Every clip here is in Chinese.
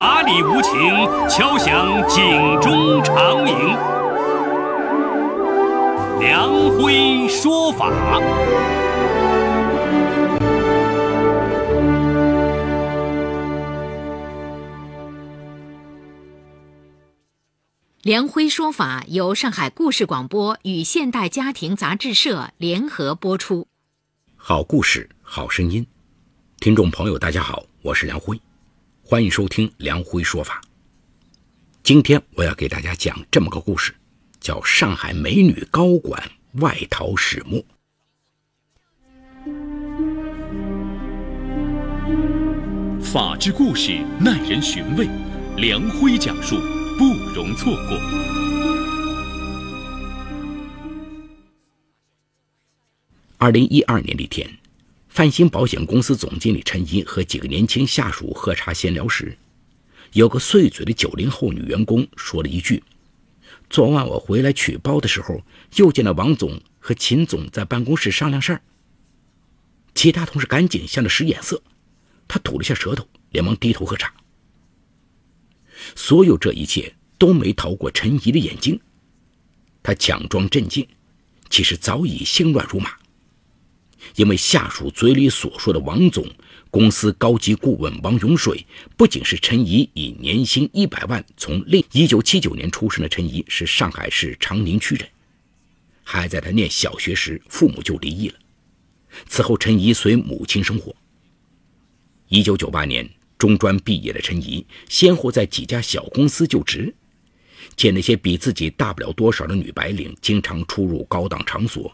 法理无情，敲响警钟长鸣。梁辉说法。梁辉说法由上海故事广播与现代家庭杂志社联合播出。好故事，好声音，听众朋友，大家好，我是梁辉，欢迎收听梁辉说法。今天我要给大家讲这么个故事，叫《上海美女高管外逃始末》。法治故事耐人寻味，梁辉讲述不容错过。二零一二年的一天，泛星保险公司总经理陈怡和几个年轻下属喝茶闲聊时，有个碎嘴的九零后女员工说了一句：“昨晚我回来取包的时候，又见到王总和秦总在办公室商量事儿。”其他同事赶紧向他使眼色，他吐了下舌头，连忙低头喝茶。所有这一切都没逃过陈怡的眼睛，他强装镇静，其实早已心乱如麻。因为下属嘴里所说的王总，公司高级顾问王永水，不仅是陈怡以年薪一百万从另一九七九年出生的陈怡是上海市长宁区人，还在他念小学时父母就离异了。此后，陈怡随母亲生活。一九九八年中专毕业的陈怡，先后在几家小公司就职，见那些比自己大不了多少的女白领经常出入高档场所。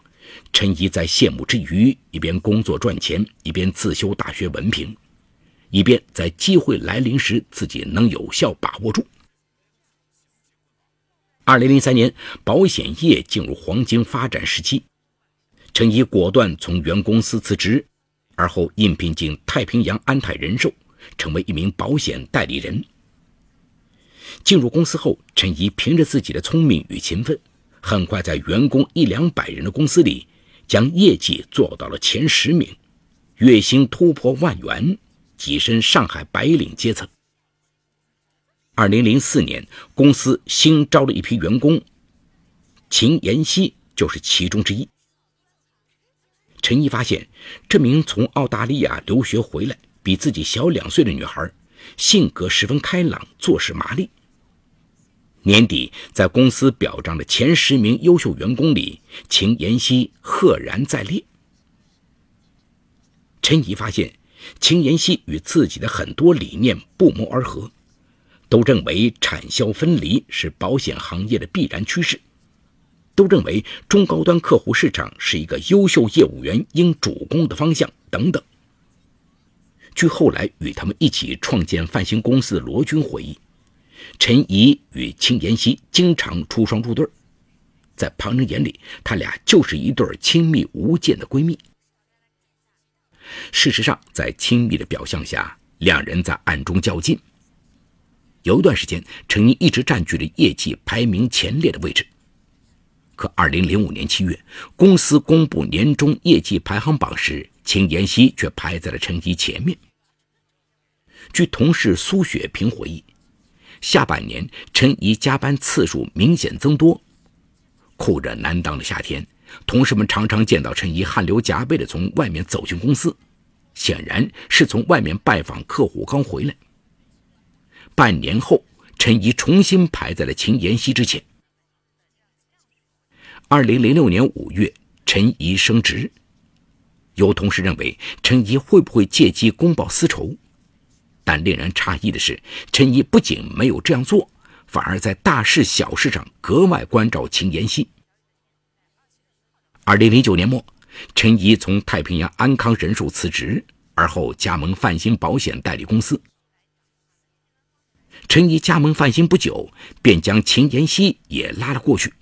陈怡在羡慕之余，一边工作赚钱，一边自修大学文凭，以便在机会来临时自己能有效把握住。二零零三年，保险业进入黄金发展时期，陈怡果断从原公司辞职，而后应聘进太平洋安泰人寿，成为一名保险代理人。进入公司后，陈怡凭着自己的聪明与勤奋。很快，在员工一两百人的公司里，将业绩做到了前十名，月薪突破万元，跻身上海白领阶层。二零零四年，公司新招了一批员工，秦妍希就是其中之一。陈毅发现，这名从澳大利亚留学回来、比自己小两岁的女孩，性格十分开朗，做事麻利。年底，在公司表彰的前十名优秀员工里，秦妍希赫然在列。陈怡发现，秦妍希与自己的很多理念不谋而合，都认为产销分离是保险行业的必然趋势，都认为中高端客户市场是一个优秀业务员应主攻的方向等等。据后来与他们一起创建泛星公司的罗军回忆。陈怡与秦妍希经常出双入对，在旁人眼里，他俩就是一对亲密无间的闺蜜。事实上，在亲密的表象下，两人在暗中较劲。有一段时间，陈怡一直占据着业绩排名前列的位置。可2005年7月，公司公布年终业绩排行榜时，秦妍希却排在了陈怡前面。据同事苏雪萍回忆。下半年，陈怡加班次数明显增多。酷热难当的夏天，同事们常常见到陈怡汗流浃背地从外面走进公司，显然是从外面拜访客户刚回来。半年后，陈怡重新排在了秦妍希之前。二零零六年五月，陈怡升职，有同事认为陈怡会不会借机公报私仇？但令人诧异的是，陈怡不仅没有这样做，反而在大事小事上格外关照秦妍希。二零零九年末，陈怡从太平洋安康人寿辞职，而后加盟泛兴保险代理公司。陈怡加盟泛兴不久，便将秦妍希也拉了过去。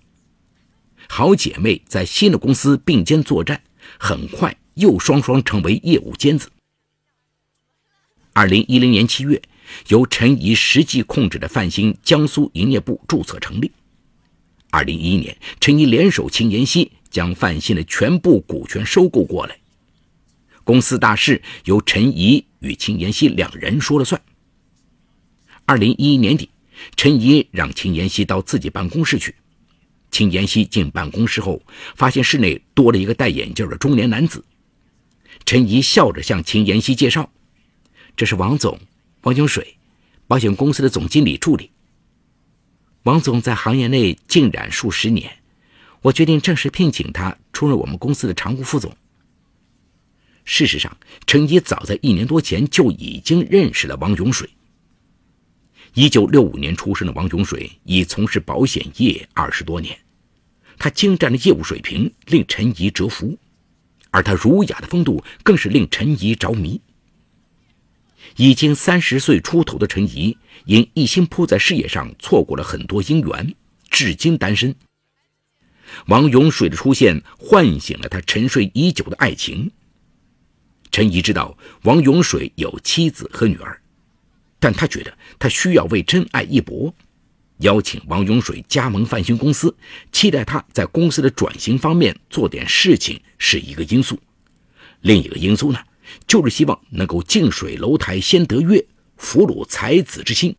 好姐妹在新的公司并肩作战，很快又双双成为业务尖子。二零一零年七月，由陈怡实际控制的范星江苏营业部注册成立。二零一一年，陈怡联手秦妍希将泛星的全部股权收购过来，公司大事由陈怡与秦妍希两人说了算。二零一一年底，陈怡让秦妍希到自己办公室去。秦妍希进办公室后，发现室内多了一个戴眼镜的中年男子。陈怡笑着向秦妍希介绍：“这是王总，王永水，保险公司的总经理助理。王总在行业内浸染数十年，我决定正式聘请他出任我们公司的常务副总。”事实上，陈怡早在一年多前就已经认识了王永水。一九六五年出生的王永水已从事保险业二十多年，他精湛的业务水平令陈怡折服，而他儒雅的风度更是令陈怡着迷。已经三十岁出头的陈怡，因一心扑在事业上，错过了很多姻缘，至今单身。王永水的出现唤醒了他沉睡已久的爱情。陈怡知道王永水有妻子和女儿。但他觉得他需要为真爱一搏，邀请王永水加盟范星公司，期待他在公司的转型方面做点事情是一个因素。另一个因素呢，就是希望能够近水楼台先得月，俘虏才子之心。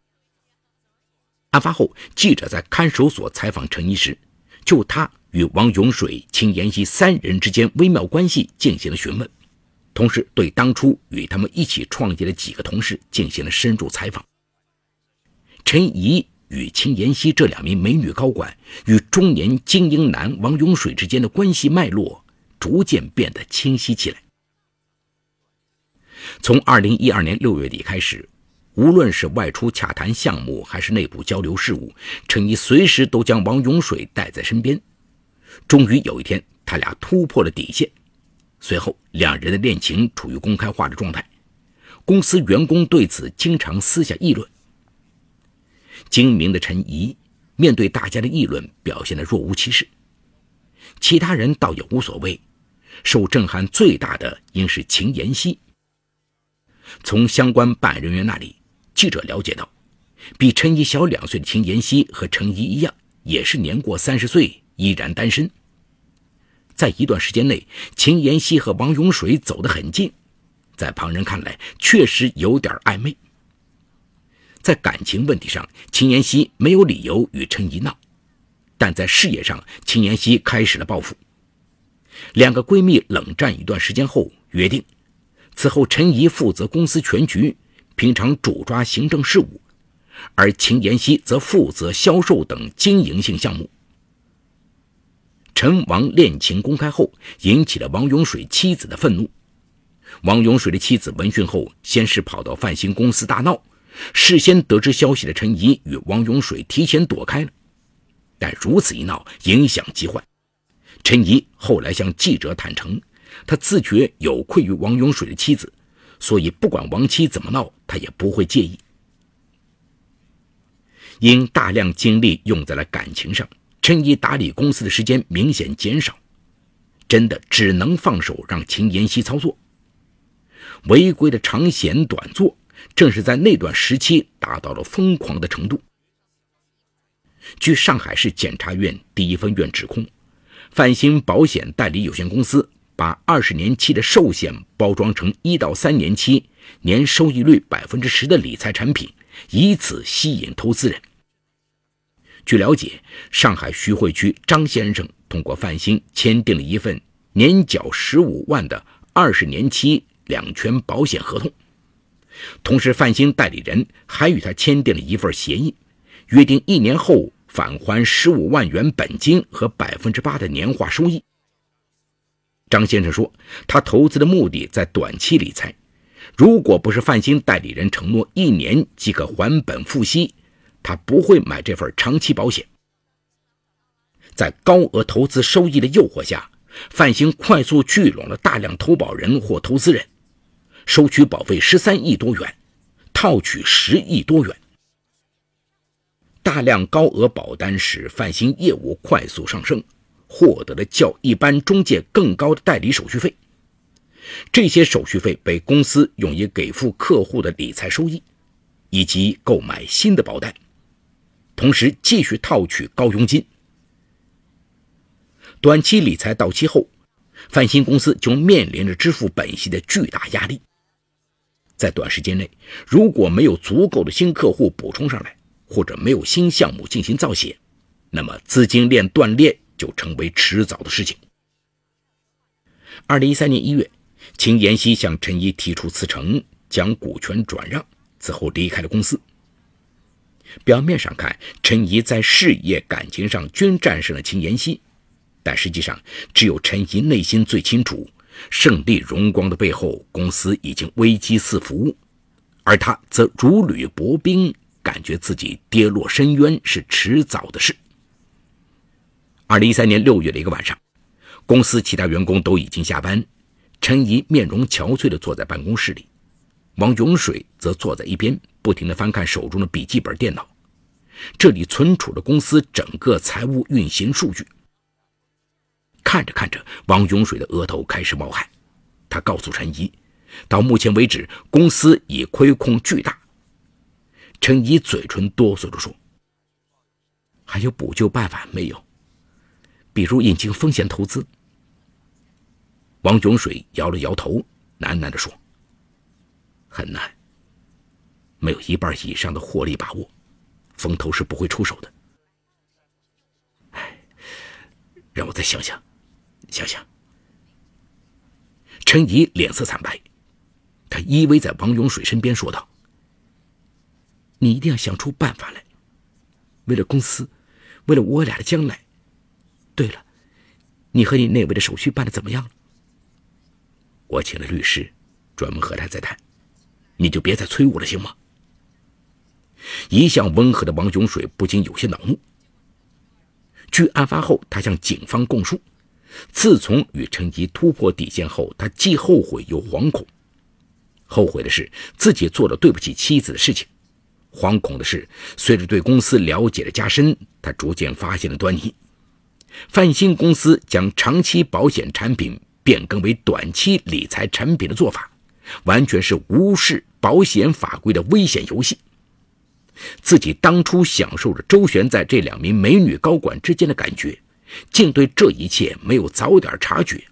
案发后，记者在看守所采访陈一时，就他与王永水、秦妍希三人之间微妙关系进行了询问。同时，对当初与他们一起创业的几个同事进行了深入采访。陈怡与秦妍希这两名美女高管与中年精英男王永水之间的关系脉络逐渐变得清晰起来。从二零一二年六月底开始，无论是外出洽谈项目，还是内部交流事务，陈怡随时都将王永水带在身边。终于有一天，他俩突破了底线。随后，两人的恋情处于公开化的状态，公司员工对此经常私下议论。精明的陈怡面对大家的议论，表现得若无其事，其他人倒也无所谓。受震撼最大的应是秦妍希。从相关办案人员那里，记者了解到，比陈怡小两岁的秦妍希和陈怡一样，也是年过三十岁，依然单身。在一段时间内，秦妍希和王永水走得很近，在旁人看来确实有点暧昧。在感情问题上，秦妍希没有理由与陈怡闹，但在事业上，秦妍希开始了报复。两个闺蜜冷战一段时间后，约定此后陈怡负责公司全局，平常主抓行政事务，而秦妍希则负责销售等经营性项目。陈王恋情公开后，引起了王永水妻子的愤怒。王永水的妻子闻讯后，先是跑到泛新公司大闹。事先得知消息的陈怡与王永水提前躲开了。但如此一闹，影响极坏。陈怡后来向记者坦诚，他自觉有愧于王永水的妻子，所以不管王妻怎么闹，他也不会介意。因大量精力用在了感情上。陈怡打理公司的时间明显减少，真的只能放手让秦妍希操作。违规的长闲短做，正是在那段时期达到了疯狂的程度。据上海市检察院第一分院指控，泛星保险代理有限公司把二十年期的寿险包装成一到三年期、年收益率百分之十的理财产品，以此吸引投资人。据了解，上海徐汇区张先生通过泛星签订了一份年缴十五万的二十年期两全保险合同，同时泛星代理人还与他签订了一份协议，约定一年后返还十五万元本金和百分之八的年化收益。张先生说，他投资的目的在短期理财，如果不是泛星代理人承诺一年即可还本付息。他不会买这份长期保险。在高额投资收益的诱惑下，范兴快速聚拢了大量投保人或投资人，收取保费十三亿多元，套取十亿多元。大量高额保单使范兴业务快速上升，获得了较一般中介更高的代理手续费。这些手续费被公司用于给付客户的理财收益，以及购买新的保单。同时继续套取高佣金，短期理财到期后，泛新公司就面临着支付本息的巨大压力。在短时间内如果没有足够的新客户补充上来，或者没有新项目进行造血，那么资金链断裂就成为迟早的事情。二零一三年一月，秦妍希向陈怡提出辞呈，将股权转让，此后离开了公司。表面上看，陈怡在事业、感情上均战胜了秦妍希，但实际上，只有陈怡内心最清楚，胜利荣光的背后，公司已经危机四伏，而他则如履薄冰，感觉自己跌落深渊是迟早的事。二零一三年六月的一个晚上，公司其他员工都已经下班，陈怡面容憔悴地坐在办公室里。王永水则坐在一边，不停地翻看手中的笔记本电脑，这里存储着公司整个财务运行数据。看着看着，王永水的额头开始冒汗。他告诉陈怡，到目前为止，公司已亏空巨大。陈怡嘴唇哆嗦着说：“还有补救办法没有？比如引进风险投资？”王永水摇了摇头，喃喃地说。很难，没有一半以上的获利把握，风投是不会出手的。哎，让我再想想，想想。陈怡脸色惨白，他依偎在王永水身边说道：“你一定要想出办法来，为了公司，为了我俩的将来。对了，你和你那位的手续办的怎么样了？我请了律师，专门和他在谈。”你就别再催我了，行吗？一向温和的王永水不禁有些恼怒。据案发后，他向警方供述，自从与陈怡突破底线后，他既后悔又惶恐。后悔的是自己做了对不起妻子的事情，惶恐的是随着对公司了解的加深，他逐渐发现了端倪。泛新公司将长期保险产品变更为短期理财产品的做法。完全是无视保险法规的危险游戏。自己当初享受着周旋在这两名美女高管之间的感觉，竟对这一切没有早点察觉。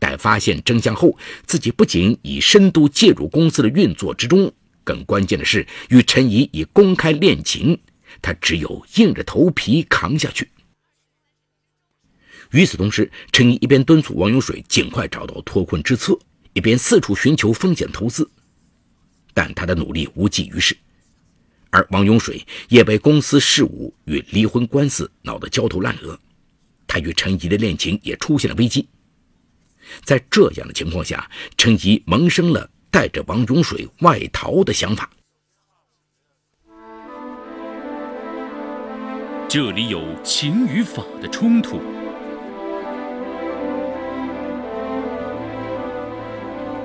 待发现真相后，自己不仅已深度介入公司的运作之中，更关键的是与陈怡已公开恋情，他只有硬着头皮扛下去。与此同时，陈怡一边敦促王永水尽快找到脱困之策。一边四处寻求风险投资，但他的努力无济于事，而王永水也被公司事务与离婚官司闹得焦头烂额，他与陈怡的恋情也出现了危机。在这样的情况下，陈怡萌生了带着王永水外逃的想法。这里有情与法的冲突。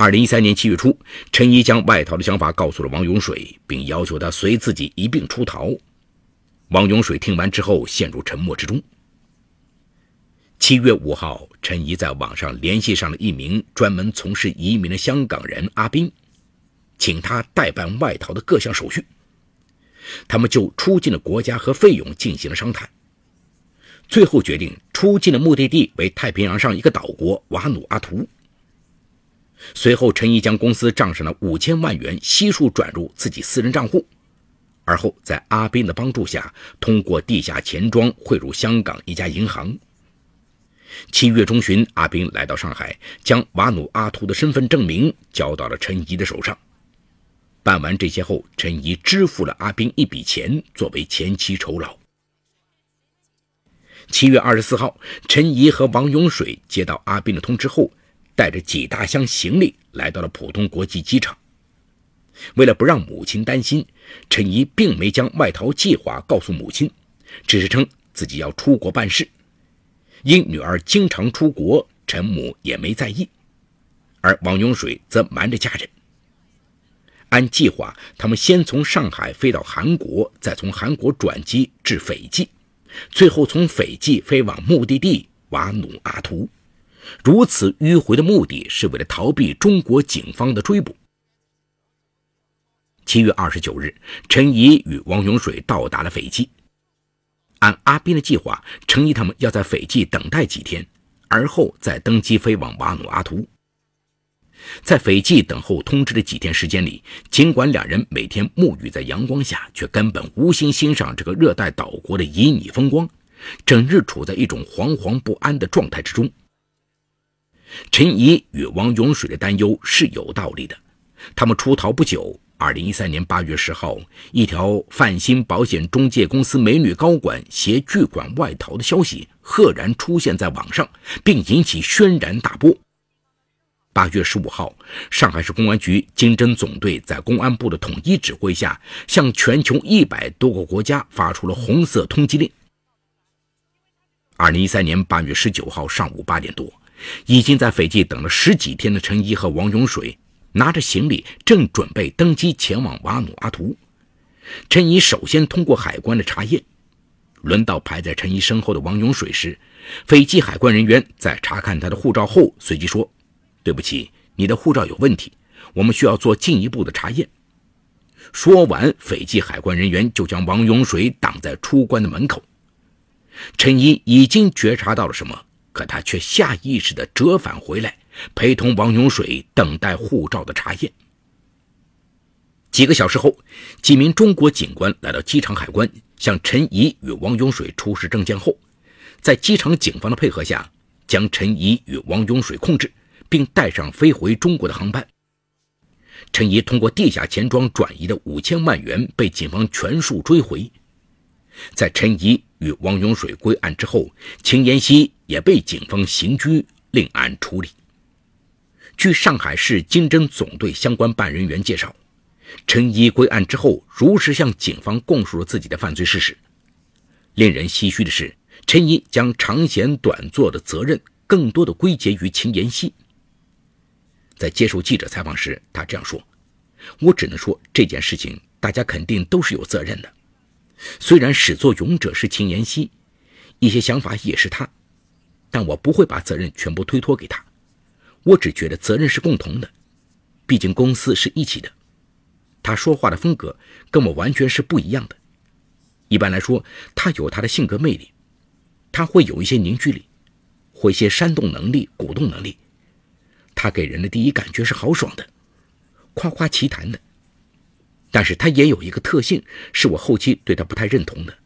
二零一三年七月初，陈怡将外逃的想法告诉了王永水，并要求他随自己一并出逃。王永水听完之后陷入沉默之中。七月五号，陈怡在网上联系上了一名专门从事移民的香港人阿斌，请他代办外逃的各项手续。他们就出境的国家和费用进行了商谈，最后决定出境的目的地为太平洋上一个岛国瓦努阿图。随后，陈怡将公司账上的五千万元悉数转入自己私人账户，而后在阿斌的帮助下，通过地下钱庄汇入香港一家银行。七月中旬，阿斌来到上海，将瓦努阿图的身份证明交到了陈怡的手上。办完这些后，陈怡支付了阿斌一笔钱作为前期酬劳。七月二十四号，陈怡和王永水接到阿斌的通知后。带着几大箱行李来到了浦东国际机场。为了不让母亲担心，陈怡并没将外逃计划告诉母亲，只是称自己要出国办事。因女儿经常出国，陈母也没在意。而王永水则瞒着家人。按计划，他们先从上海飞到韩国，再从韩国转机至斐济，最后从斐济飞往目的地瓦努阿图。如此迂回的目的是为了逃避中国警方的追捕。七月二十九日，陈怡与王永水到达了斐济。按阿斌的计划，陈怡他们要在斐济等待几天，而后再登机飞往瓦努阿图。在斐济等候通知的几天时间里，尽管两人每天沐浴在阳光下，却根本无心欣赏这个热带岛国的旖旎风光，整日处在一种惶惶不安的状态之中。陈怡与王永水的担忧是有道理的。他们出逃不久，二零一三年八月十号，一条泛鑫保险中介公司美女高管携巨款外逃的消息赫然出现在网上，并引起轩然大波。八月十五号，上海市公安局经侦总队在公安部的统一指挥下，向全球一百多个国家发出了红色通缉令。二零一三年八月十九号上午八点多。已经在斐济等了十几天的陈怡和王永水，拿着行李正准备登机前往瓦努阿图。陈怡首先通过海关的查验，轮到排在陈怡身后的王永水时，斐济海关人员在查看他的护照后，随即说：“对不起，你的护照有问题，我们需要做进一步的查验。”说完，斐济海关人员就将王永水挡在出关的门口。陈怡已经觉察到了什么。可他却下意识地折返回来，陪同王永水等待护照的查验。几个小时后，几名中国警官来到机场海关，向陈怡与王永水出示证件后，在机场警方的配合下，将陈怡与王永水控制，并带上飞回中国的航班。陈怡通过地下钱庄转移的五千万元被警方全数追回。在陈怡与王永水归案之后，秦延熙也被警方刑拘，另案处理。据上海市经侦总队相关办人员介绍，陈一归案之后，如实向警方供述了自己的犯罪事实。令人唏嘘的是，陈一将长嫌短做的责任更多的归结于秦延熙。在接受记者采访时，他这样说：“我只能说这件事情，大家肯定都是有责任的。”虽然始作俑者是秦妍希，一些想法也是他，但我不会把责任全部推脱给他。我只觉得责任是共同的，毕竟公司是一起的。他说话的风格跟我完全是不一样的。一般来说，他有他的性格魅力，他会有一些凝聚力，会一些煽动能力、鼓动能力。他给人的第一感觉是豪爽的，夸夸其谈的。但是他也有一个特性，是我后期对他不太认同的，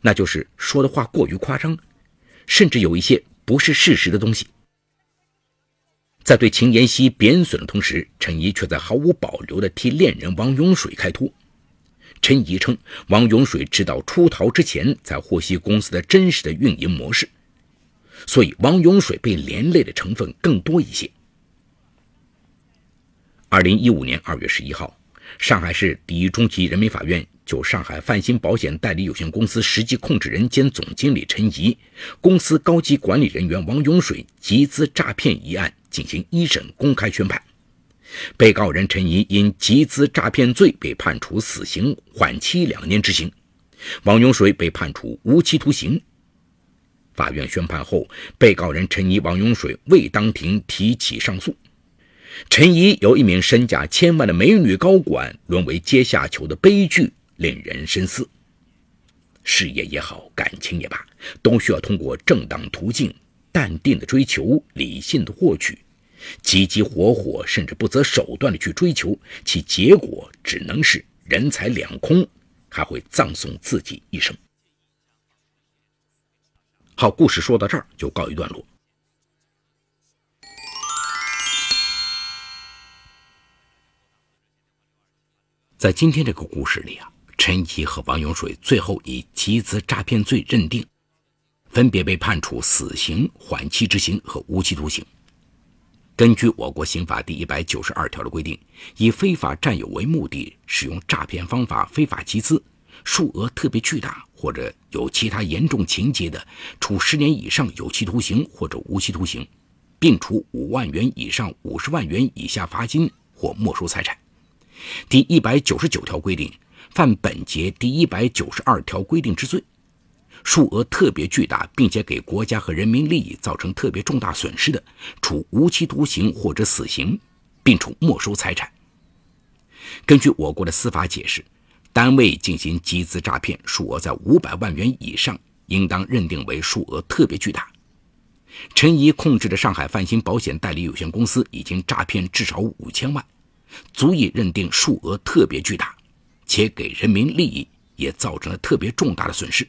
那就是说的话过于夸张，甚至有一些不是事实的东西。在对秦妍希贬损的同时，陈怡却在毫无保留地替恋人王永水开脱。陈怡称，王永水直到出逃之前才获悉公司的真实的运营模式，所以王永水被连累的成分更多一些。二零一五年二月十一号。上海市第一中级人民法院就上海泛鑫保险代理有限公司实际控制人兼总经理陈怡、公司高级管理人员王永水集资诈骗一案进行一审公开宣判。被告人陈怡因集资诈骗罪被判处死刑，缓期两年执行；王永水被判处无期徒刑。法院宣判后，被告人陈怡、王永水未当庭提起上诉。陈怡由一名身价千万的美女高管沦为阶下囚的悲剧，令人深思。事业也好，感情也罢，都需要通过正当途径、淡定的追求、理性的获取，急急火火甚至不择手段的去追求，其结果只能是人财两空，还会葬送自己一生。好，故事说到这儿就告一段落。在今天这个故事里啊，陈怡和王永水最后以集资诈骗罪认定，分别被判处死刑、缓期执行和无期徒刑。根据我国刑法第一百九十二条的规定，以非法占有为目的使用诈骗方法非法集资，数额特别巨大或者有其他严重情节的，处十年以上有期徒刑或者无期徒刑，并处五万元以上五十万元以下罚金或没收财产。第一百九十九条规定，犯本节第一百九十二条规定之罪，数额特别巨大，并且给国家和人民利益造成特别重大损失的，处无期徒刑或者死刑，并处没收财产。根据我国的司法解释，单位进行集资诈骗，数额在五百万元以上，应当认定为数额特别巨大。陈怡控制的上海泛星保险代理有限公司已经诈骗至少五千万。足以认定数额特别巨大，且给人民利益也造成了特别重大的损失。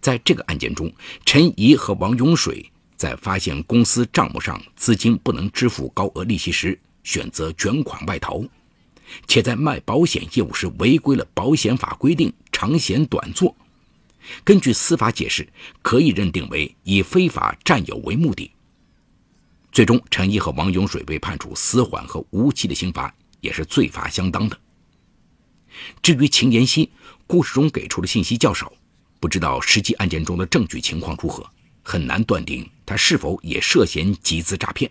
在这个案件中，陈怡和王永水在发现公司账目上资金不能支付高额利息时，选择卷款外逃，且在卖保险业务时违规了保险法规定长险短做。根据司法解释，可以认定为以非法占有为目的。最终，陈毅和王永水被判处死缓和无期的刑罚，也是罪罚相当的。至于秦妍希，故事中给出的信息较少，不知道实际案件中的证据情况如何，很难断定他是否也涉嫌集资诈骗。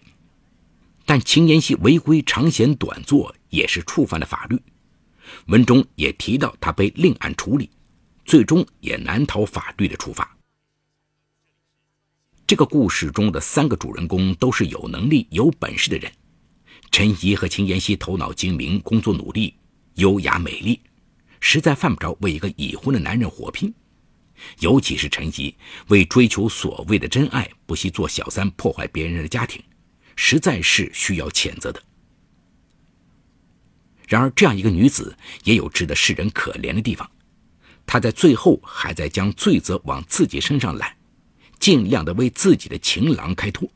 但秦妍希违规长险短做也是触犯了法律，文中也提到他被另案处理，最终也难逃法律的处罚。这个故事中的三个主人公都是有能力、有本事的人。陈怡和秦妍希头脑精明，工作努力，优雅美丽，实在犯不着为一个已婚的男人火拼。尤其是陈怡，为追求所谓的真爱，不惜做小三，破坏别人的家庭，实在是需要谴责的。然而，这样一个女子也有值得世人可怜的地方，她在最后还在将罪责往自己身上揽。尽量的为自己的情郎开脱，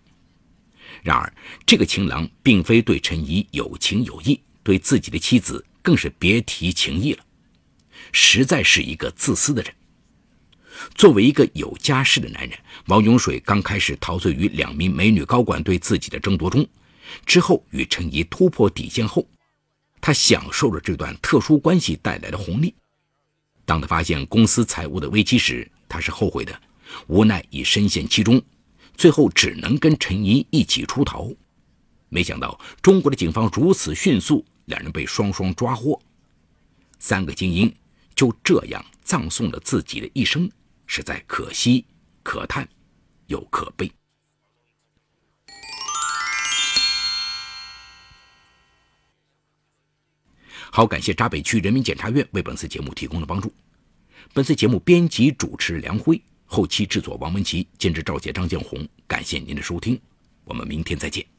然而这个情郎并非对陈怡有情有义，对自己的妻子更是别提情义了，实在是一个自私的人。作为一个有家室的男人，王永水刚开始陶醉于两名美女高管对自己的争夺中，之后与陈怡突破底线后，他享受了这段特殊关系带来的红利。当他发现公司财务的危机时，他是后悔的。无奈已深陷其中，最后只能跟陈怡一起出逃。没想到中国的警方如此迅速，两人被双双抓获。三个精英就这样葬送了自己的一生，实在可惜、可叹又可悲。好，感谢闸北区人民检察院为本次节目提供的帮助。本次节目编辑主持梁辉。后期制作王文琪，监制赵杰、张建红。感谢您的收听，我们明天再见。